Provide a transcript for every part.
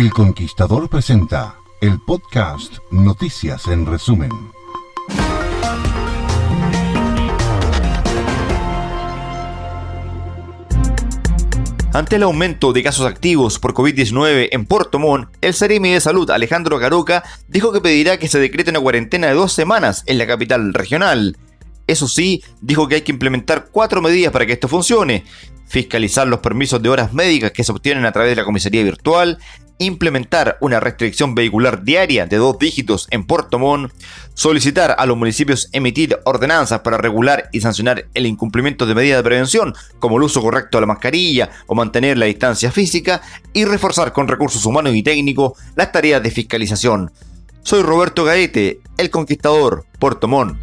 El Conquistador presenta el podcast Noticias en Resumen. Ante el aumento de casos activos por COVID-19 en Puerto Montt, el Seremi de Salud Alejandro Garoca dijo que pedirá que se decrete una cuarentena de dos semanas en la capital regional. Eso sí, dijo que hay que implementar cuatro medidas para que esto funcione. Fiscalizar los permisos de horas médicas que se obtienen a través de la comisaría virtual, implementar una restricción vehicular diaria de dos dígitos en Puerto Montt, solicitar a los municipios emitir ordenanzas para regular y sancionar el incumplimiento de medidas de prevención, como el uso correcto de la mascarilla o mantener la distancia física, y reforzar con recursos humanos y técnicos las tareas de fiscalización. Soy Roberto Gaete, el conquistador, Puerto Montt.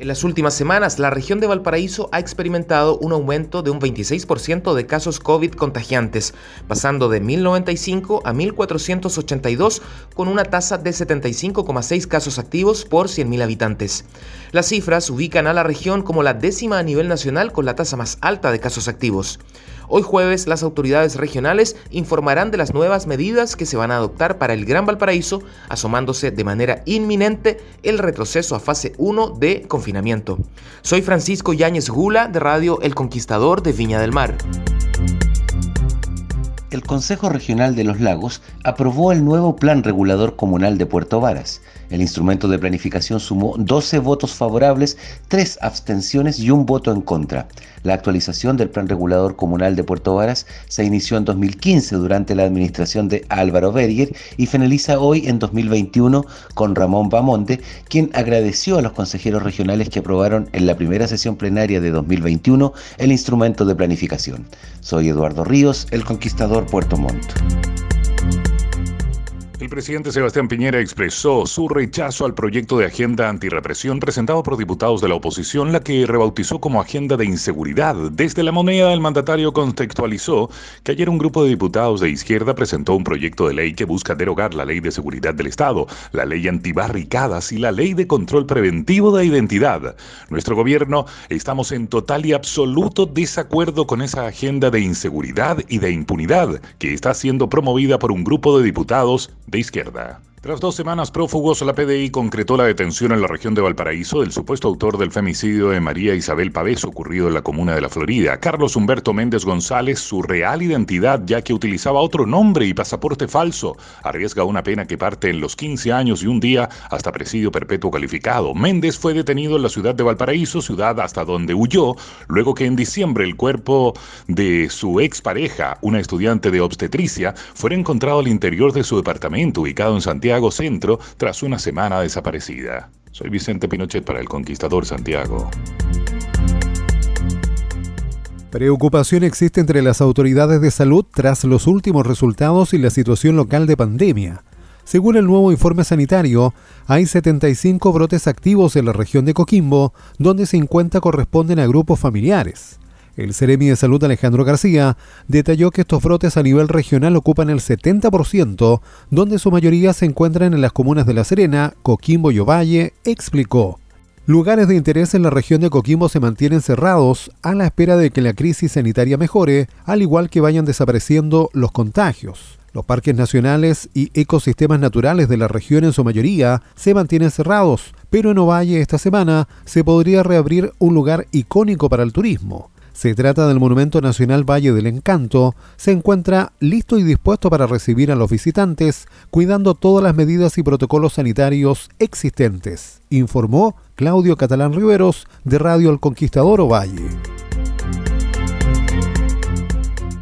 En las últimas semanas, la región de Valparaíso ha experimentado un aumento de un 26% de casos COVID contagiantes, pasando de 1.095 a 1.482, con una tasa de 75,6 casos activos por 100.000 habitantes. Las cifras ubican a la región como la décima a nivel nacional con la tasa más alta de casos activos. Hoy jueves las autoridades regionales informarán de las nuevas medidas que se van a adoptar para el Gran Valparaíso, asomándose de manera inminente el retroceso a fase 1 de confinamiento. Soy Francisco Yáñez Gula de Radio El Conquistador de Viña del Mar el Consejo Regional de los Lagos aprobó el nuevo Plan Regulador Comunal de Puerto Varas. El instrumento de planificación sumó 12 votos favorables, 3 abstenciones y un voto en contra. La actualización del Plan Regulador Comunal de Puerto Varas se inició en 2015 durante la administración de Álvaro Berger y finaliza hoy en 2021 con Ramón Bamonte, quien agradeció a los consejeros regionales que aprobaron en la primera sesión plenaria de 2021 el instrumento de planificación. Soy Eduardo Ríos, el conquistador Puerto Montt. El presidente Sebastián Piñera expresó su rechazo al proyecto de agenda antirrepresión presentado por diputados de la oposición, la que rebautizó como agenda de inseguridad. Desde la moneda, el mandatario contextualizó que ayer un grupo de diputados de izquierda presentó un proyecto de ley que busca derogar la ley de seguridad del Estado, la ley antibarricadas y la ley de control preventivo de identidad. Nuestro gobierno estamos en total y absoluto desacuerdo con esa agenda de inseguridad y de impunidad que está siendo promovida por un grupo de diputados de izquierda. Tras dos semanas prófugos, la PDI concretó la detención en la región de Valparaíso del supuesto autor del femicidio de María Isabel Pavés ocurrido en la comuna de La Florida, Carlos Humberto Méndez González, su real identidad, ya que utilizaba otro nombre y pasaporte falso, arriesga una pena que parte en los 15 años y un día hasta presidio perpetuo calificado. Méndez fue detenido en la ciudad de Valparaíso, ciudad hasta donde huyó, luego que en diciembre el cuerpo de su expareja, una estudiante de obstetricia, fuera encontrado al interior de su departamento ubicado en Santiago Santiago Centro tras una semana desaparecida. Soy Vicente Pinochet para El Conquistador Santiago. Preocupación existe entre las autoridades de salud tras los últimos resultados y la situación local de pandemia. Según el nuevo informe sanitario, hay 75 brotes activos en la región de Coquimbo, donde 50 corresponden a grupos familiares. El Ceremi de Salud Alejandro García detalló que estos brotes a nivel regional ocupan el 70%, donde su mayoría se encuentran en las comunas de La Serena, Coquimbo y Ovalle, explicó. Lugares de interés en la región de Coquimbo se mantienen cerrados a la espera de que la crisis sanitaria mejore, al igual que vayan desapareciendo los contagios. Los parques nacionales y ecosistemas naturales de la región en su mayoría se mantienen cerrados, Pero en Ovalle esta semana se podría reabrir un lugar icónico para el turismo. Se trata del Monumento Nacional Valle del Encanto. Se encuentra listo y dispuesto para recibir a los visitantes, cuidando todas las medidas y protocolos sanitarios existentes, informó Claudio Catalán Riveros de Radio El Conquistador Ovalle.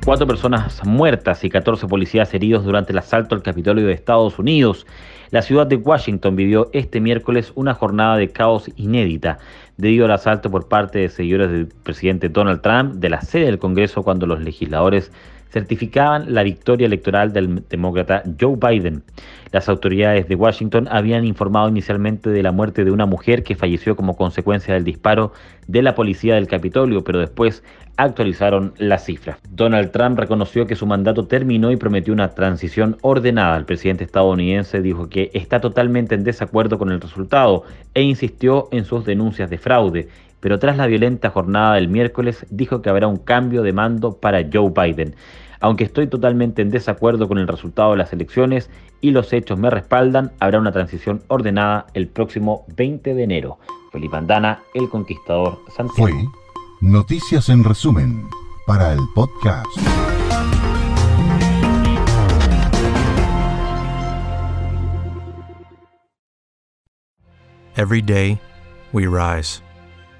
Cuatro personas muertas y 14 policías heridos durante el asalto al Capitolio de Estados Unidos. La ciudad de Washington vivió este miércoles una jornada de caos inédita debido al asalto por parte de seguidores del presidente Donald Trump de la sede del Congreso cuando los legisladores certificaban la victoria electoral del demócrata Joe Biden. Las autoridades de Washington habían informado inicialmente de la muerte de una mujer que falleció como consecuencia del disparo de la policía del Capitolio, pero después actualizaron la cifra. Donald Trump reconoció que su mandato terminó y prometió una transición ordenada. El presidente estadounidense dijo que está totalmente en desacuerdo con el resultado e insistió en sus denuncias de fraude pero tras la violenta jornada del miércoles dijo que habrá un cambio de mando para Joe Biden. Aunque estoy totalmente en desacuerdo con el resultado de las elecciones y los hechos me respaldan, habrá una transición ordenada el próximo 20 de enero. Felipe Andana, El Conquistador Santiago. Fue Noticias en resumen para el podcast. Every day, we rise,